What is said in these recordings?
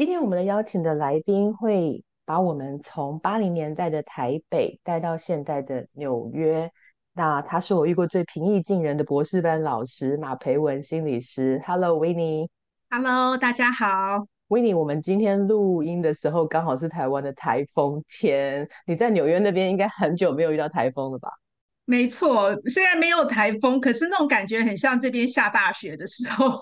今天我们的邀请的来宾会把我们从八零年代的台北带到现在的纽约。那他是我遇过最平易近人的博士班老师马培文心理师。Hello，Winnie。Hello，大家好。Winnie，我们今天录音的时候刚好是台湾的台风天。你在纽约那边应该很久没有遇到台风了吧？没错，虽然没有台风，可是那种感觉很像这边下大雪的时候。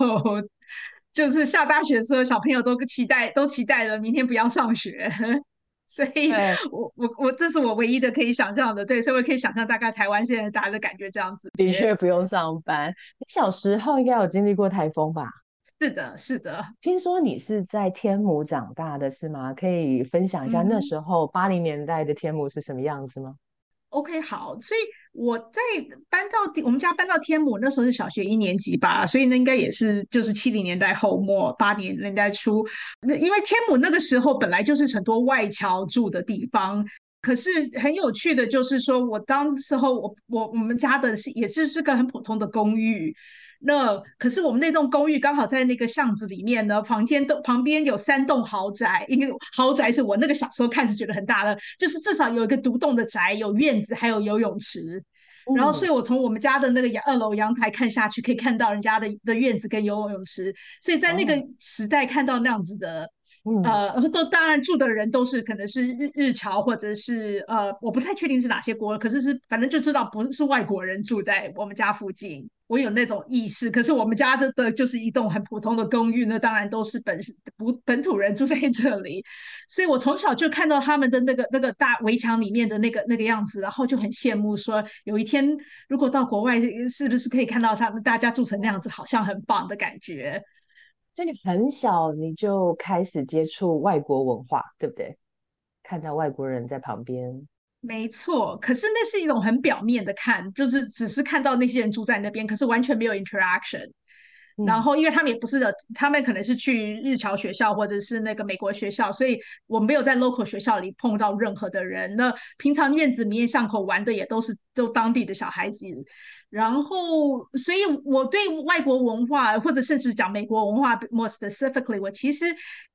就是下大雪的时候，小朋友都期待，都期待了明天不要上学。所以，我我我，这是我唯一的可以想象的。对，所以我可以想象大概台湾现在大家的感觉这样子。的确不用上班。你小时候应该有经历过台风吧？是的，是的。听说你是在天母长大的，是吗？可以分享一下那时候八零年代的天母是什么样子吗？OK，好，所以我在搬到我们家搬到天母那时候是小学一年级吧，所以呢应该也是就是七零年代后末八零年代初。那因为天母那个时候本来就是很多外侨住的地方，可是很有趣的就是说我当时候我我我们家的是也是是个很普通的公寓。那可是我们那栋公寓刚好在那个巷子里面呢，房间都旁边有三栋豪宅，因为豪宅是我那个小时候看是觉得很大的，就是至少有一个独栋的宅，有院子，还有游泳池。然后，所以我从我们家的那个阳二楼阳台看下去，可以看到人家的的院子跟游泳池。所以在那个时代看到那样子的。呃，都当然住的人都是可能是日日侨或者是呃，我不太确定是哪些国，可是是反正就知道不是外国人住在我们家附近。我有那种意识，可是我们家这的就是一栋很普通的公寓，那当然都是本不本土人住在这里，所以我从小就看到他们的那个那个大围墙里面的那个那个样子，然后就很羡慕，说有一天如果到国外，是不是可以看到他们大家住成那样子，好像很棒的感觉。所以你很小你就开始接触外国文化，对不对？看到外国人在旁边，没错。可是那是一种很表面的看，就是只是看到那些人住在那边，可是完全没有 interaction。然后，因为他们也不是的，他们可能是去日侨学校或者是那个美国学校，所以我没有在 local 学校里碰到任何的人。那平常院子里面巷口玩的也都是都当地的小孩子。然后，所以我对外国文化或者甚至讲美国文化 more specifically，我其实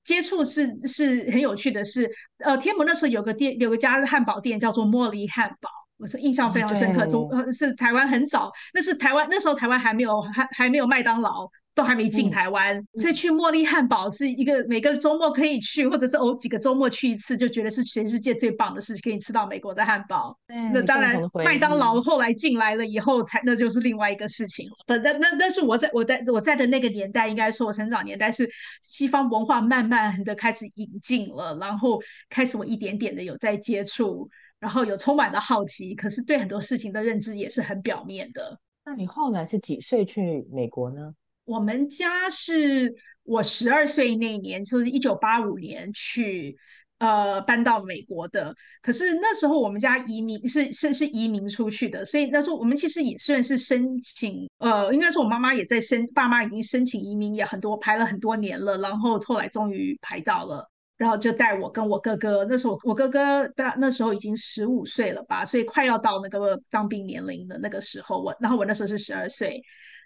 接触是是很有趣的。是呃，天母那时候有个店，有个家汉堡店叫做茉莉汉堡。我是印象非常深刻，中是台湾很早，那是台湾那时候台湾还没有还还没有麦当劳，都还没进台湾，所以去茉莉汉堡是一个每个周末可以去，或者是偶几个周末去一次，就觉得是全世界最棒的事情，可以吃到美国的汉堡。那当然，麦当劳后来进来了以后，才那就是另外一个事情了。但，那那那是我在我在我在的那个年代，应该说我成长年代是西方文化慢慢的开始引进了，然后开始我一点点的有在接触。然后有充满了好奇，可是对很多事情的认知也是很表面的。那你后来是几岁去美国呢？我们家是我十二岁那年，就是一九八五年去，呃，搬到美国的。可是那时候我们家移民是是是移民出去的，所以那时候我们其实也算是申请，呃，应该说我妈妈也在申，爸妈已经申请移民也很多，排了很多年了，然后后来终于排到了。然后就带我跟我哥哥，那时候我哥哥大那时候已经十五岁了吧，所以快要到那个当兵年龄的那个时候，我然后我那时候是十二岁。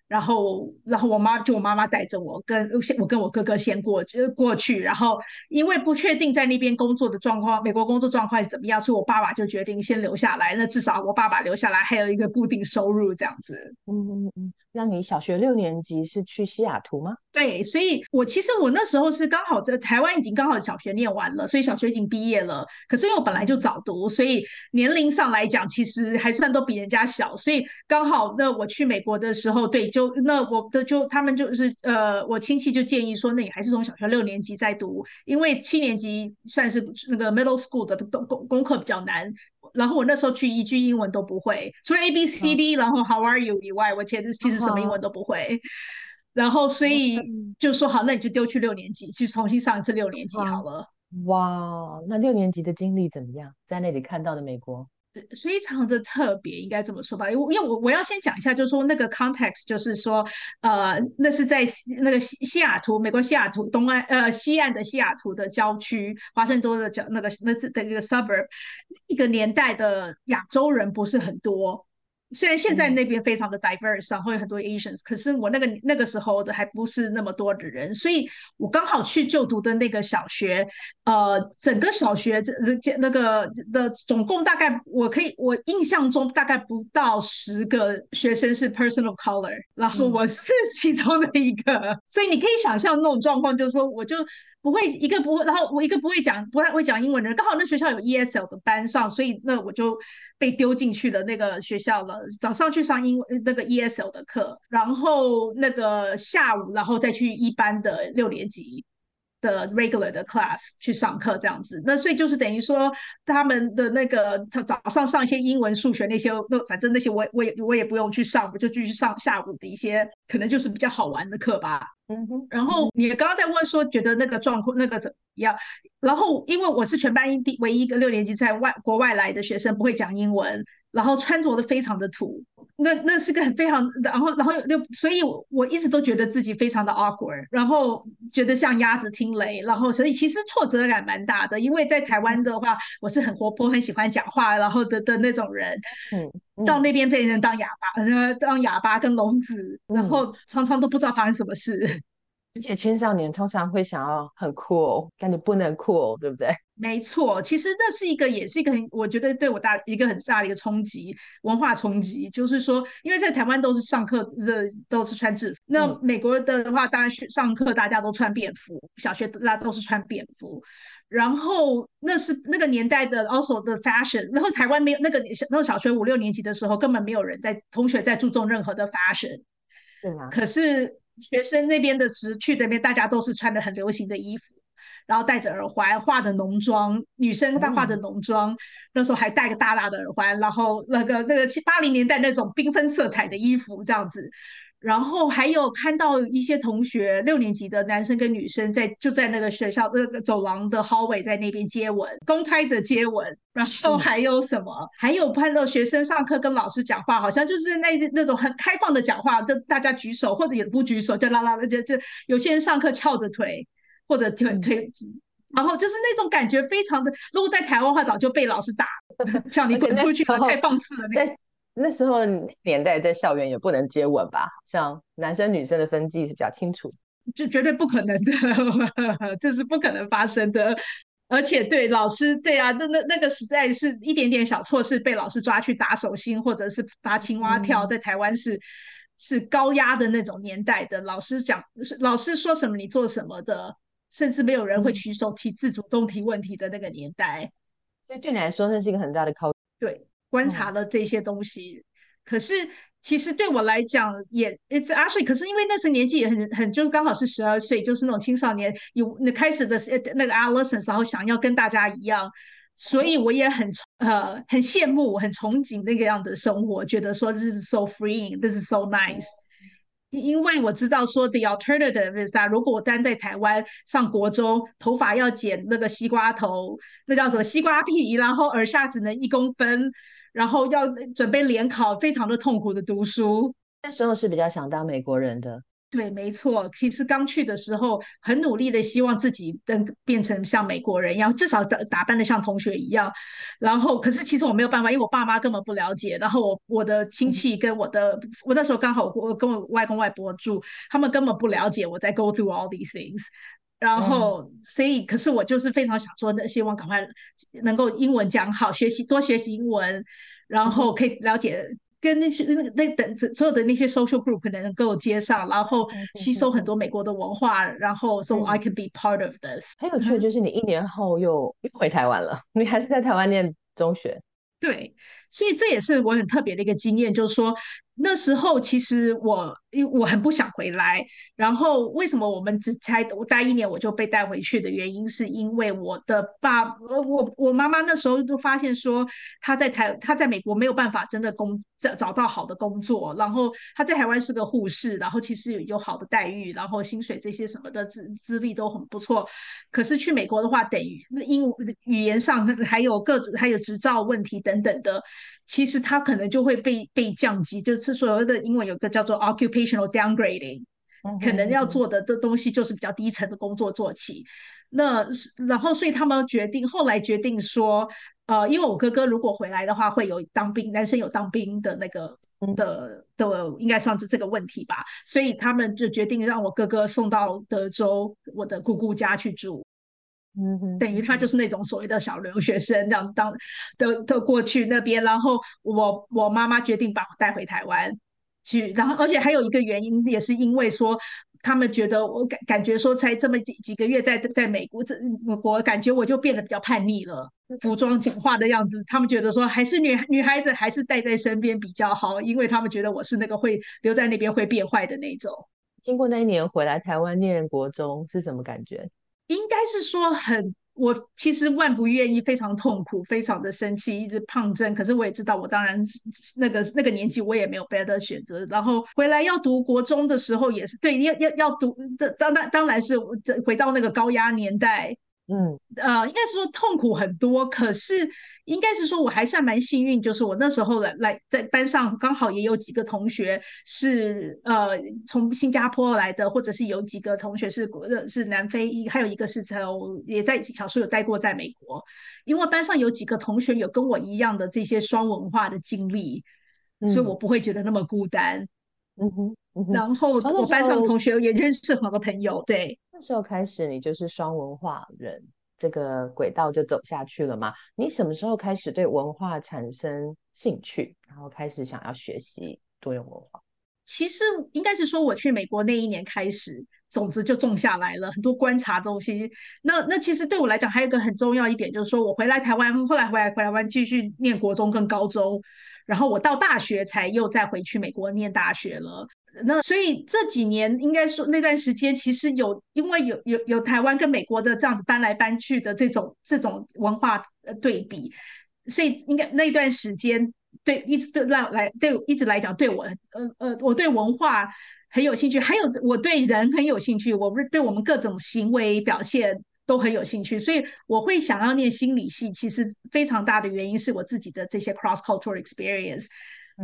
然后，然后我妈就我妈妈带着我跟先我跟我哥哥先过就过去，然后因为不确定在那边工作的状况，美国工作状况是怎么样，所以我爸爸就决定先留下来。那至少我爸爸留下来还有一个固定收入这样子。嗯嗯嗯。那你小学六年级是去西雅图吗？对，所以我其实我那时候是刚好在台湾已经刚好小学念完了，所以小学已经毕业了。可是因为我本来就早读，所以年龄上来讲其实还算都比人家小，所以刚好那我去美国的时候，对。就那我的就他们就是呃，我亲戚就建议说，那你还是从小学六年级再读，因为七年级算是那个 middle school 的功功课比较难。然后我那时候去一句英文都不会，除了 A B C D，然后 How are you 以外，我其实其实什么英文都不会。然后所以就说好，那你就丢去六年级去重新上一次六年级好了。哇，那六年级的经历怎么样？在那里看到的美国？非常的特别，应该这么说吧，因为因为我我要先讲一下，就是说那个 context，就是说，呃，那是在那个西西雅图，美国西雅图东岸，呃，西岸的西雅图的郊区，华盛顿的郊那个那这的一个 suburb，一个年代的亚洲人不是很多，虽然现在那边非常的 diverse，然后有很多 Asians，可是我那个那个时候的还不是那么多的人，所以我刚好去就读的那个小学，呃，整个小学这这那个的总共大概我可以我印象中大概不到十个学生是 person of color，然后我是其中的一个，所以你可以想象那种状况，就是说我就。不会一个不会，然后我一个不会讲不太会讲英文的人，刚好那学校有 ESL 的班上，所以那我就被丢进去了那个学校了。早上去上英文那个 ESL 的课，然后那个下午然后再去一班的六年级的 regular 的 class 去上课这样子。那所以就是等于说他们的那个他早上上一些英文、数学那些，那反正那些我我也我也不用去上，我就继续上下午的一些可能就是比较好玩的课吧。嗯哼，然后你刚刚在问说，觉得那个状况那个怎么样？然后因为我是全班第唯一一个六年级在外国外来的学生，不会讲英文，然后穿着的非常的土，那那是个很非常，然后然后又所以我一直都觉得自己非常的 awkward，然后觉得像鸭子听雷，然后所以其实挫折感蛮大的，因为在台湾的话，我是很活泼、很喜欢讲话，然后的的那种人，嗯，到那边被人当哑巴，呃，当哑巴跟聋子，然后常常都不知道发生什么事。而且青少年通常会想要很酷哦，但你不能酷哦，对不对？没错，其实那是一个，也是一个很，我觉得对我大一个很大的一个冲击，文化冲击。就是说，因为在台湾都是上课的都是穿制服，那美国的话，当然上课大家都穿便服，小学大家都是穿便服。然后那是那个年代的 also 的 fashion，然后台湾没有那个那个小学五六年级的时候，根本没有人在同学在注重任何的 fashion，对吗？可是。学生那边的时去那边，大家都是穿的很流行的衣服，然后戴着耳环，化着浓妆，女生她化着浓妆，那时候还戴个大大的耳环，然后那个那个七八零年代那种缤纷色彩的衣服这样子。然后还有看到一些同学六年级的男生跟女生在就在那个学校那个走廊的 hallway 在那边接吻，公开的接吻。然后还有什么？还有看到学生上课跟老师讲话，好像就是那那种很开放的讲话，就大家举手或者也不举手，就啦啦的就就有些人上课翘着腿或者腿腿，然后就是那种感觉非常的。如果在台湾话，早就被老师打，叫你滚出去了，太放肆了那。那时候年代在校园也不能接吻吧？像男生女生的分际是比较清楚，就绝对不可能的，这是不可能发生的。而且对老师，对啊，那那那个时代是一点点小错事被老师抓去打手心，或者是打青蛙跳，在台湾是是高压的那种年代的。老师讲，老师说什么你做什么的，甚至没有人会举手提自主动提问题的那个年代。所以对你来说，那是一个很大的考。对。观察了这些东西，可是其实对我来讲也，it's actually，可是因为那时年纪也很很，就是刚好是十二岁，就是那种青少年有那开始的那个 adolescence，然后想要跟大家一样，所以我也很呃很羡慕、很憧憬那个样的生活，觉得说 this is so freeing，this is so nice。因为我知道说 the alternative is that 如果我单在台湾上国中，头发要剪那个西瓜头，那叫什么西瓜皮，然后耳下只能一公分。然后要准备联考，非常的痛苦的读书。那时候是比较想当美国人的。对，没错。其实刚去的时候，很努力的希望自己能变成像美国人一样，至少打打扮的像同学一样。然后，可是其实我没有办法，因为我爸妈根本不了解。然后我我的亲戚跟我的，我那时候刚好我跟我外公外婆住，他们根本不了解我在 go through all these things。然后，所以，可是我就是非常想说，那希望赶快能够英文讲好，学习多学习英文，然后可以了解跟那些那那等所有的那些 social group 能够接上，然后吸收很多美国的文化，然后 so I can be part of this。很有趣的就是你一年后又又回台湾了，你还是在台湾念中学。对，所以这也是我很特别的一个经验，就是说。那时候其实我，因我很不想回来。然后为什么我们只才我待一年我就被带回去的原因，是因为我的爸，我我妈妈那时候就发现说，她在台，她在美国没有办法真的工找找到好的工作。然后她在台湾是个护士，然后其实有有好的待遇，然后薪水这些什么的资资历都很不错。可是去美国的话，等于英语言上还有各还有执照问题等等的。其实他可能就会被被降级，就是所谓的英文有个叫做 occupational downgrading，可能要做的的东西就是比较低层的工作做起。那然后，所以他们决定后来决定说，呃，因为我哥哥如果回来的话，会有当兵，男生有当兵的那个的的，应该算是这个问题吧。所以他们就决定让我哥哥送到德州我的姑姑家去住。嗯哼，等于他就是那种所谓的小留学生这样子，当的的过去那边，然后我我妈妈决定把我带回台湾去，然后而且还有一个原因，也是因为说。他们觉得我感感觉说才这么几几个月在在美国，这我感觉我就变得比较叛逆了，服装简化的样子。他们觉得说还是女女孩子还是带在身边比较好，因为他们觉得我是那个会留在那边会变坏的那种。经过那一年回来台湾念国中是什么感觉？应该是说很。我其实万不愿意，非常痛苦，非常的生气，一直抗争。可是我也知道，我当然那个那个年纪，我也没有别的选择。然后回来要读国中的时候，也是对，要要要读的，当当当然是回到那个高压年代。嗯，呃，应该是说痛苦很多，可是应该是说我还算蛮幸运，就是我那时候来来在班上刚好也有几个同学是呃从新加坡来的，或者是有几个同学是国是南非，一还有一个是从也在小时候有待过在美国，因为班上有几个同学有跟我一样的这些双文化的经历，所以我不会觉得那么孤单。嗯哼，然后我班上同学也认识很多朋友，对。那时候开始，你就是双文化人，这个轨道就走下去了嘛？你什么时候开始对文化产生兴趣，然后开始想要学习多元文化？其实应该是说，我去美国那一年开始，种子就种下来了，很多观察东西。那那其实对我来讲，还有一个很重要一点，就是说我回来台湾，后来回来回来湾继续念国中跟高中，然后我到大学才又再回去美国念大学了。那所以这几年应该说那段时间，其实有因为有有有台湾跟美国的这样子搬来搬去的这种这种文化呃对比，所以应该那段时间对一直对让来对一直来讲对我呃呃我对文化很有兴趣，还有我对人很有兴趣，我不是对我们各种行为表现都很有兴趣，所以我会想要念心理系，其实非常大的原因是我自己的这些 cross cultural experience。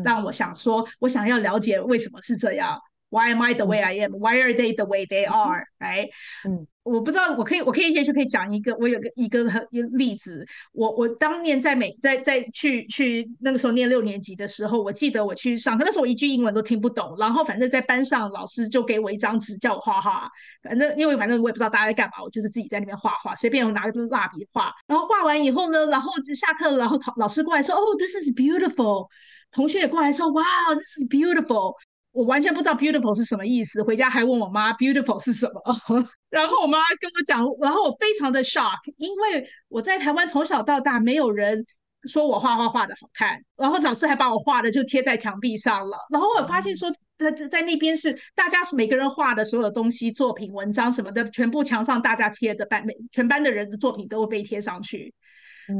让我想说，我想要了解为什么是这样。Why am I the way I am? Why are they the way they are? Right? 嗯，我不知道，我可以，我可以先去可以讲一个，我有个一个很一个例子。我我当年在美在在去去那个时候念六年级的时候，我记得我去上课，那时候我一句英文都听不懂。然后反正在班上，老师就给我一张纸叫我画画。反正因为反正我也不知道大家在干嘛，我就是自己在那边画画，随便我拿个蜡笔画。然后画完以后呢，然后就下课，然后老师过来说：“哦，this is beautiful。”同学也过来说：“哇，this is beautiful。”我完全不知道 “beautiful” 是什么意思，回家还问我妈 “beautiful” 是什么。然后我妈跟我讲，然后我非常的 shock，因为我在台湾从小到大没有人说我画画画的好看，然后老师还把我画的就贴在墙壁上了。然后我发现说，在在那边是大家每个人画的所有东西、作品、文章什么的，全部墙上大家贴的班每全班的人的作品都会被贴上去。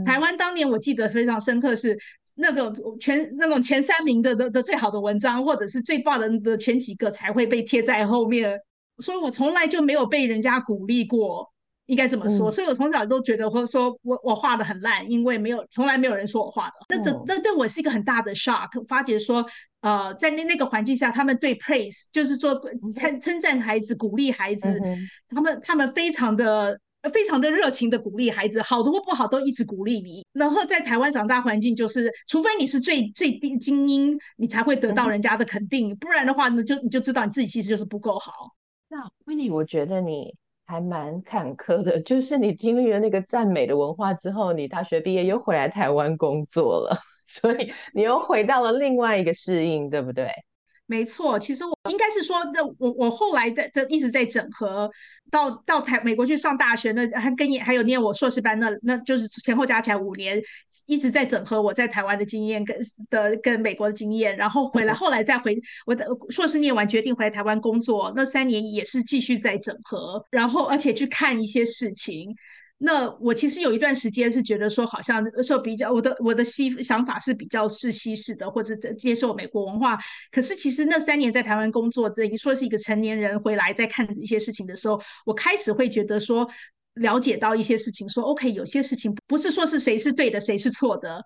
台湾当年我记得非常深刻是。那个全那种前三名的的的最好的文章，或者是最爆的的前几个才会被贴在后面，所以我从来就没有被人家鼓励过，应该这么说。所以我从小都觉得，或者说我我画的很烂，因为没有从来没有人说我画的。那这那对我是一个很大的 shock，发觉说，呃，在那那个环境下，他们对 praise 就是说称称赞孩子、鼓励孩子，他们他们非常的。非常的热情的鼓励孩子，好的或不好都一直鼓励你。然后在台湾长大环境就是，除非你是最最低精英，你才会得到人家的肯定，不然的话呢，就你就知道你自己其实就是不够好。那维尼，我觉得你还蛮坎坷的，就是你经历了那个赞美的文化之后，你大学毕业又回来台湾工作了，所以你又回到了另外一个适应，对不对？没错，其实我应该是说，那我我后来在在一直在整合，到到台美国去上大学，那还跟你还有念我硕士班，那那就是前后加起来五年，一直在整合我在台湾的经验跟的跟美国的经验，然后回来后来再回我的硕士念完，决定回来台湾工作，那三年也是继续在整合，然后而且去看一些事情。那我其实有一段时间是觉得说，好像说比较我的我的西想法是比较是西式的，或者接受美国文化。可是其实那三年在台湾工作，等于说是一个成年人回来再看一些事情的时候，我开始会觉得说，了解到一些事情，说 OK，有些事情不是说是谁是对的，谁是错的。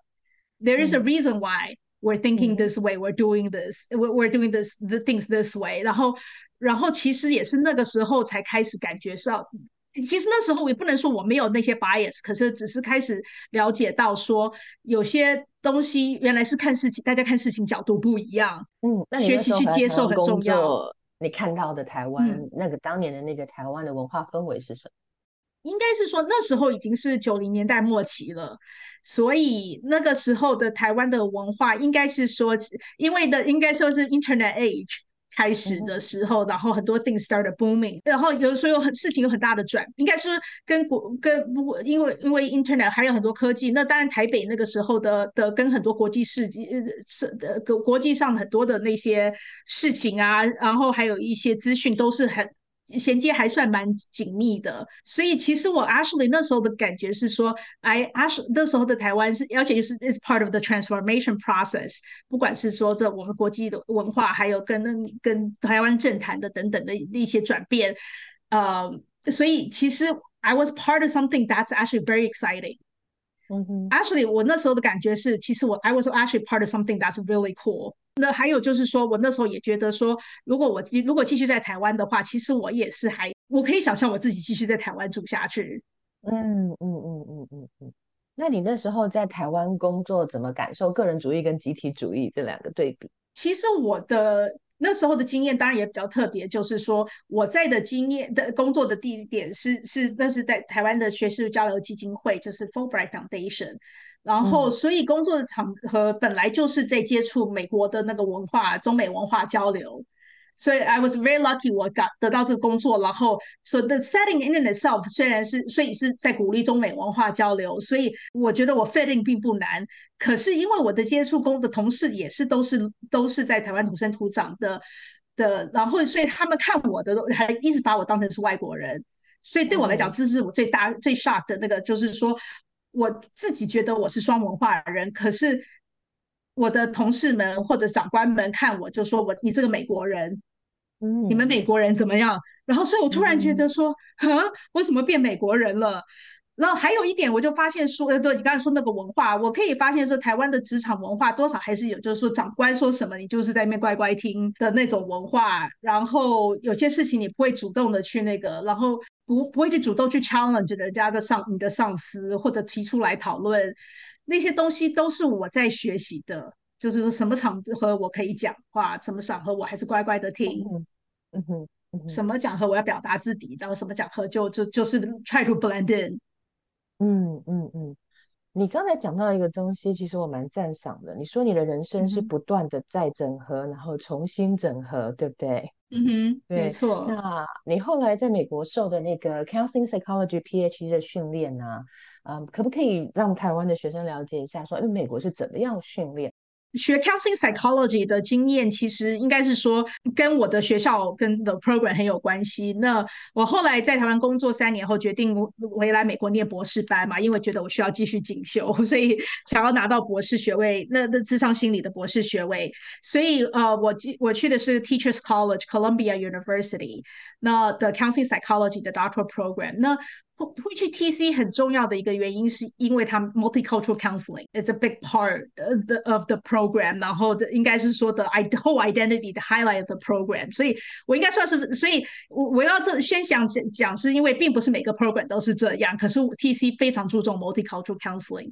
There is a reason why we're thinking this way, we're doing this, we're we're doing this the things this way。然后，然后其实也是那个时候才开始感觉上，其实那时候我也不能说我没有那些 bias，可是只是开始了解到说有些东西原来是看事情，大家看事情角度不一样。嗯，那学习去接受很重要。你看到的台湾那个当年的那个台湾的文化氛围是什么？应该是说那时候已经是九零年代末期了，所以那个时候的台湾的文化应该是说，因为的应该说是 Internet Age。开始的时候，然后很多 things started booming，然后有时候很事情有很大的转，应该说跟国跟不过因为因为 internet 还有很多科技，那当然台北那个时候的的跟很多国际事呃是的国国际上很多的那些事情啊，然后还有一些资讯都是很。衔接还算蛮紧密的，所以其实我 Ashley 那时候的感觉是说，哎，Ashley 那时候的台湾是，而且就是 is part of the transformation process，不管是说这我们国际的文化，还有跟跟台湾政坛的等等的一些转变，呃，所以其实 I was part of something that's actually very exciting。嗯哼，Actually，我那时候的感觉是，其实我 I was actually part of something that's really cool。那还有就是说，我那时候也觉得说，如果我继如果继续在台湾的话，其实我也是还我可以想象我自己继续在台湾住下去。嗯嗯嗯嗯嗯嗯。那你那时候在台湾工作，怎么感受个人主义跟集体主义这两个对比？其实我的那时候的经验当然也比较特别，就是说我在的经验的工作的地点是是那是在台湾的学术交流基金会，就是 Fulbright Foundation。然后，所以工作的场合本来就是在接触美国的那个文化，中美文化交流。所以，I was very lucky，我得得到这个工作。然后，so the setting in itself 虽然是，所以是在鼓励中美文化交流。所以，我觉得我 fitting 并不难。可是，因为我的接触工的同事也是都是都是在台湾土生土长的的，然后，所以他们看我的还一直把我当成是外国人。所以，对我来讲，这是我最大最 shock 的那个，就是说。我自己觉得我是双文化人，可是我的同事们或者长官们看我就说我你这个美国人，嗯，你们美国人怎么样？然后，所以我突然觉得说，啊，我怎么变美国人了？然后还有一点，我就发现说，呃，对你刚才说那个文化，我可以发现说，台湾的职场文化多少还是有，就是说长官说什么，你就是在那边乖乖听的那种文化。然后有些事情你不会主动的去那个，然后不不会去主动去 challenge 人家的上你的上司或者提出来讨论那些东西，都是我在学习的。就是说什么场合我可以讲话，什么场合我还是乖乖的听。嗯哼，什么场合我要表达自己，然后什么场合就就就是 try to blend in。嗯嗯嗯，你刚才讲到一个东西，其实我蛮赞赏的。你说你的人生是不断的在整合，然后重新整合，对不对？嗯哼，没错。那你后来在美国受的那个 Counseling Psychology PhD 的训练呢？嗯，可不可以让台湾的学生了解一下，说，哎，美国是怎么样训练？学 counseling psychology 的经验，其实应该是说跟我的学校跟的 program 很有关系。那我后来在台湾工作三年后，决定回来美国念博士班嘛，因为觉得我需要继续进修，所以想要拿到博士学位，那那智商心理的博士学位。所以呃，我我去的是 Teachers College Columbia University，那的 counseling psychology 的 doctoral program。那会去 TC 很重要的一个原因，是因为他们 multicultural counseling is a big part of the of the program，然后应该是说的 whole identity 的 highlight of the program，所以我应该算是，所以我我要这先想讲，是因为并不是每个 program 都是这样，可是 TC 非常注重 multicultural counseling。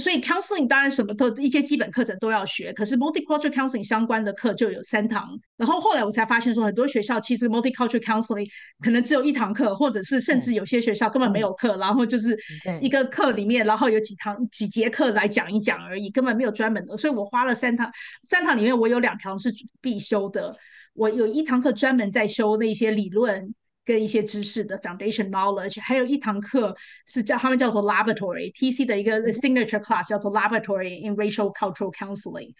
所以 counseling 当然什么都一些基本课程都要学，可是 multicultural counseling 相关的课就有三堂。然后后来我才发现说，很多学校其实 multicultural counseling 可能只有一堂课，或者是甚至有些学校根本没有课，然后就是一个课里面，然后有几堂几节课来讲一讲而已，根本没有专门的。所以我花了三堂，三堂里面我有两堂是必修的，我有一堂课专门在修那些理论。跟一些知识的 foundation knowledge，还有一堂课是叫他们叫做 laboratory TC 的一个 signature class，叫做 laboratory in racial cultural counseling。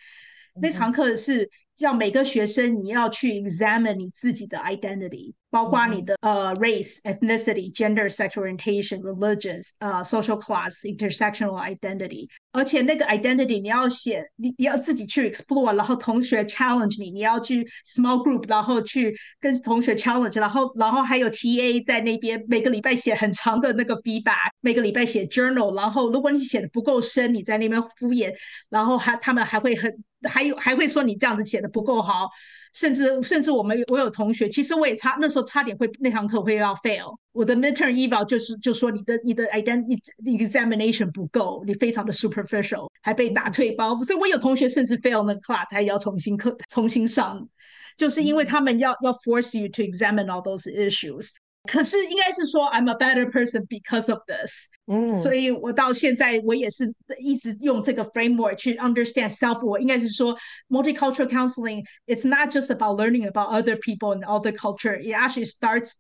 那堂课是让每个学生你要去 examine 你自己的 identity，包括你的呃 race、ethnicity、gender、sexual orientation、religions、呃 social class、intersectional identity，而且那个 identity 你要写，你你要自己去 explore，然后同学 challenge 你，你要去 small group，然后去跟同学 challenge，然后然后还有 TA 在那边每个礼拜写很长的那个 feedback，每个礼拜写 journal，然后如果你写的不够深，你在那边敷衍，然后还他们还会很。还有还会说你这样子写的不够好，甚至甚至我们我有同学，其实我也差那时候差点会那堂课会要 fail，我的 midterm eval 就是就说你的你的 identity examination 不够，你非常的 superficial，还被打退包，所以我有同学甚至 fail 那个 class 还要重新课重新上，就是因为他们要要 force you to examine all those issues。可是应该是说，I'm a better person because of this。嗯，所以我到现在我也是一直用这个 framework 去 understand self。我应该是说，multicultural counseling it's not just about learning about other people and other culture. It actually starts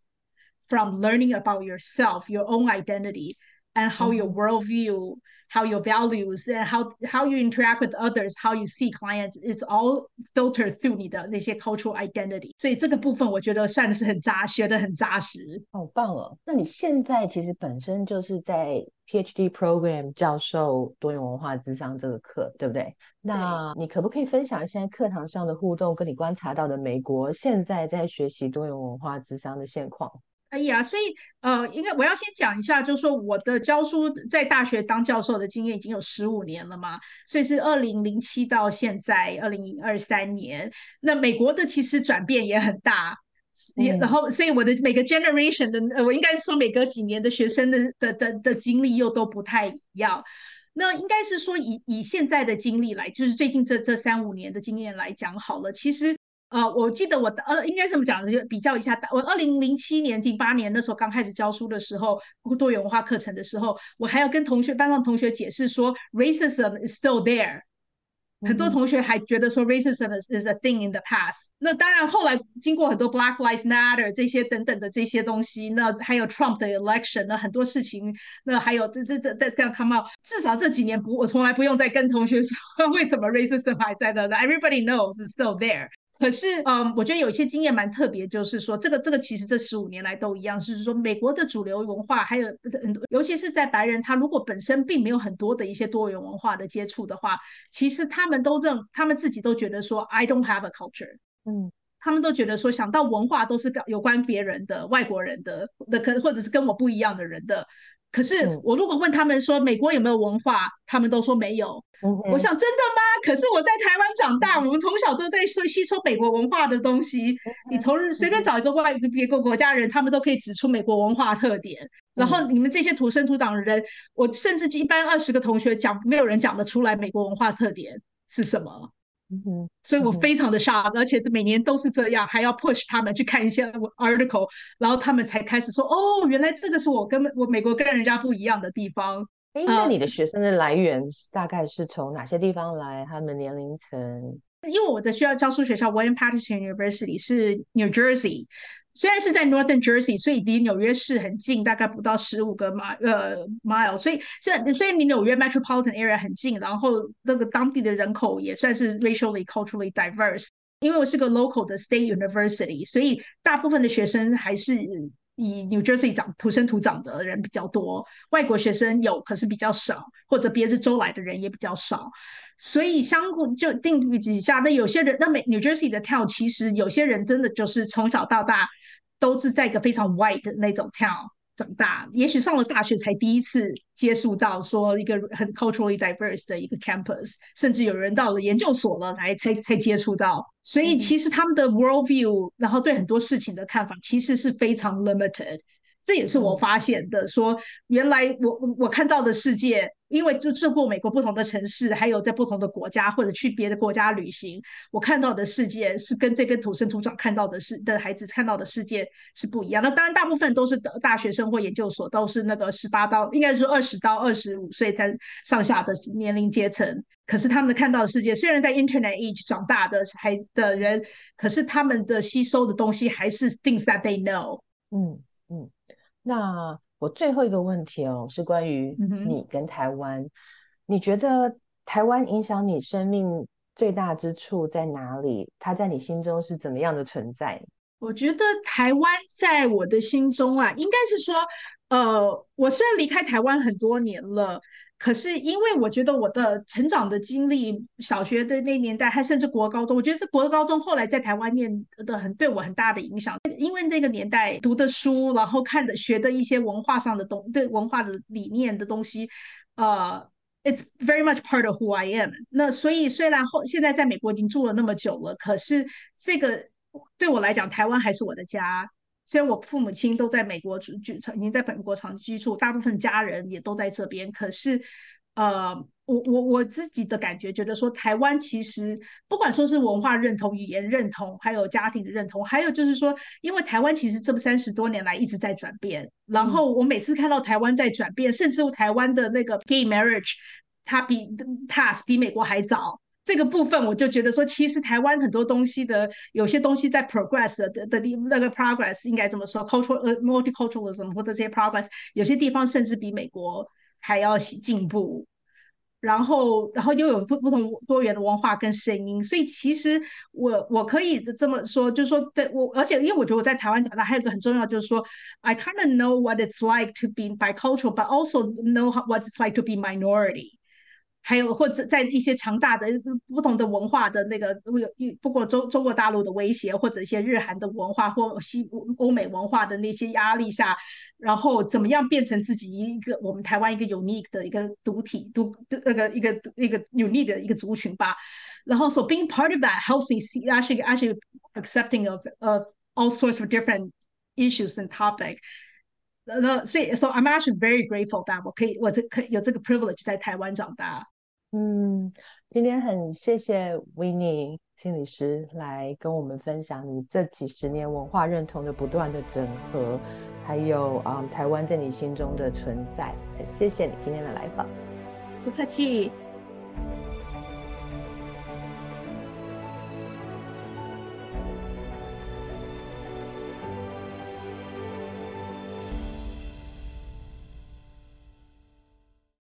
from learning about yourself, your own identity, and how your worldview how your values and how how you interact with others, how you see clients, it's all filtered through 你的那些 cultural identity。所以这个部分我觉得算是很扎，学的很扎实。好棒哦！那你现在其实本身就是在 PhD program 教授多元文化智商这个课，对不对？那你可不可以分享一下课堂上的互动，跟你观察到的美国现在在学习多元文化智商的现况？可以啊，所以呃，应该我要先讲一下，就是说我的教书在大学当教授的经验已经有十五年了嘛，所以是二零零七到现在二零二三年。那美国的其实转变也很大，也然后所以我的每个 generation 的，我应该说每隔几年的学生的的的的经历又都不太一样。那应该是说以以现在的经历来，就是最近这这三五年的经验来讲好了，其实。呃，我记得我呃，应该这么讲的，就比较一下。我二零零七年、零八年那时候刚开始教书的时候，多元文化课程的时候，我还要跟同学、班上同学解释说，racism is still there。很多同学还觉得说，racism is a thing in the past。那当然，后来经过很多 Black Lives Matter 这些等等的这些东西，那还有 Trump 的 election，那很多事情，那还有这这这这样 come out。至少这几年不，我从来不用再跟同学说 为什么 racism 还在那。Everybody knows it's still there。可是，嗯，我觉得有一些经验蛮特别，就是说，这个这个其实这十五年来都一样，就是说，美国的主流文化，还有很多，尤其是在白人，他如果本身并没有很多的一些多元文化的接触的话，其实他们都认，他们自己都觉得说，I don't have a culture，嗯，他们都觉得说，想到文化都是有关别人的、外国人的，的可或者是跟我不一样的人的。可是我如果问他们说美国有没有文化，他们都说没有。我想真的吗？可是我在台湾长大，我们从小都在吸吸收美国文化的东西。你从随便找一个外别个国家人，他们都可以指出美国文化特点。然后你们这些土生土长的人，我甚至一般二十个同学讲，没有人讲得出来美国文化特点是什么。嗯，所以我非常的 shock，而且每年都是这样，还要 push 他们去看一些 article，然后他们才开始说，哦，原来这个是我跟我美国跟人家不一样的地方。哎，那你的学生的来源大概是从哪些地方来？他们年龄层？因为我的学校教书学校 William Patterson University 是 New Jersey。虽然是在 Northern Jersey，所以离纽约市很近，大概不到十五个 mile 呃 mile，所以虽然虽然离纽约 metropolitan area 很近，然后那个当地的人口也算是 racially culturally diverse。因为我是个 local 的 state university，所以大部分的学生还是以 New Jersey 长土生土长的人比较多，外国学生有，可是比较少，或者别的州来的人也比较少。所以相互就定比几下，那有些人，那美 New Jersey 的跳，其实有些人真的就是从小到大都是在一个非常 white 的那种跳长大，也许上了大学才第一次接触到说一个很 culturally diverse 的一个 campus，甚至有人到了研究所了来才才接触到。所以其实他们的 world view，然后对很多事情的看法，其实是非常 limited。这也是我发现的，说原来我我看到的世界，因为就住过美国不同的城市，还有在不同的国家或者去别的国家旅行，我看到的世界是跟这边土生土长看到的是的孩子看到的世界是不一样。那当然，大部分都是大学生或研究所，都是那个十八到应该是二十到二十五岁才上下的年龄阶层。可是他们看到的世界，虽然在 Internet age 长大的还的人，可是他们的吸收的东西还是 things that they know。嗯嗯。那我最后一个问题哦，是关于你跟台湾。你觉得台湾影响你生命最大之处在哪里？它在你心中是怎么样的存在？我觉得台湾在我的心中啊，应该是说，呃，我虽然离开台湾很多年了。可是，因为我觉得我的成长的经历，小学的那年代，还甚至国高中，我觉得国高中后来在台湾念的很对我很大的影响。因为那个年代读的书，然后看的学的一些文化上的东，对文化的理念的东西，呃，it's very much part of who I am。那所以虽然后现在在美国已经住了那么久了，可是这个对我来讲，台湾还是我的家。虽然我父母亲都在美国居居，曾经在本国长居住，大部分家人也都在这边。可是，呃，我我我自己的感觉，觉得说台湾其实不管说是文化认同、语言认同，还有家庭的认同，还有就是说，因为台湾其实这三十多年来一直在转变。然后我每次看到台湾在转变，甚至台湾的那个 gay marriage，它比 pass 比美国还早。这个部分我就觉得说，其实台湾很多东西的有些东西在 progress 的的地那个 progress 应该怎么说？cultural 呃 multiculturalism 或者这些 progress 有些地方甚至比美国还要进步，然后然后又有不不同多元的文化跟声音，所以其实我我可以这么说，就是说对我，而且因为我觉得我在台湾长大，还有一个很重要就是说，I kind of know what it's like to be bicultural，but also know what it's like to be minority。还有或者在一些强大的不同的文化的那个有不过中中国大陆的威胁，或者一些日韩的文化或西欧美文化的那些压力下，然后怎么样变成自己一个我们台湾一个 unique 的一个独体独那个一个一个 unique 的一个族群吧。然后 so being part of that helps me see actually actually accepting of of all sorts of different issues and topic。那所以 so I'm actually very grateful that 我可以我这可有这个 privilege 在台湾长大。嗯，今天很谢谢 w i n n e 心理师来跟我们分享你这几十年文化认同的不断的整合，还有啊台湾在你心中的存在。谢谢你今天的来访，不客气。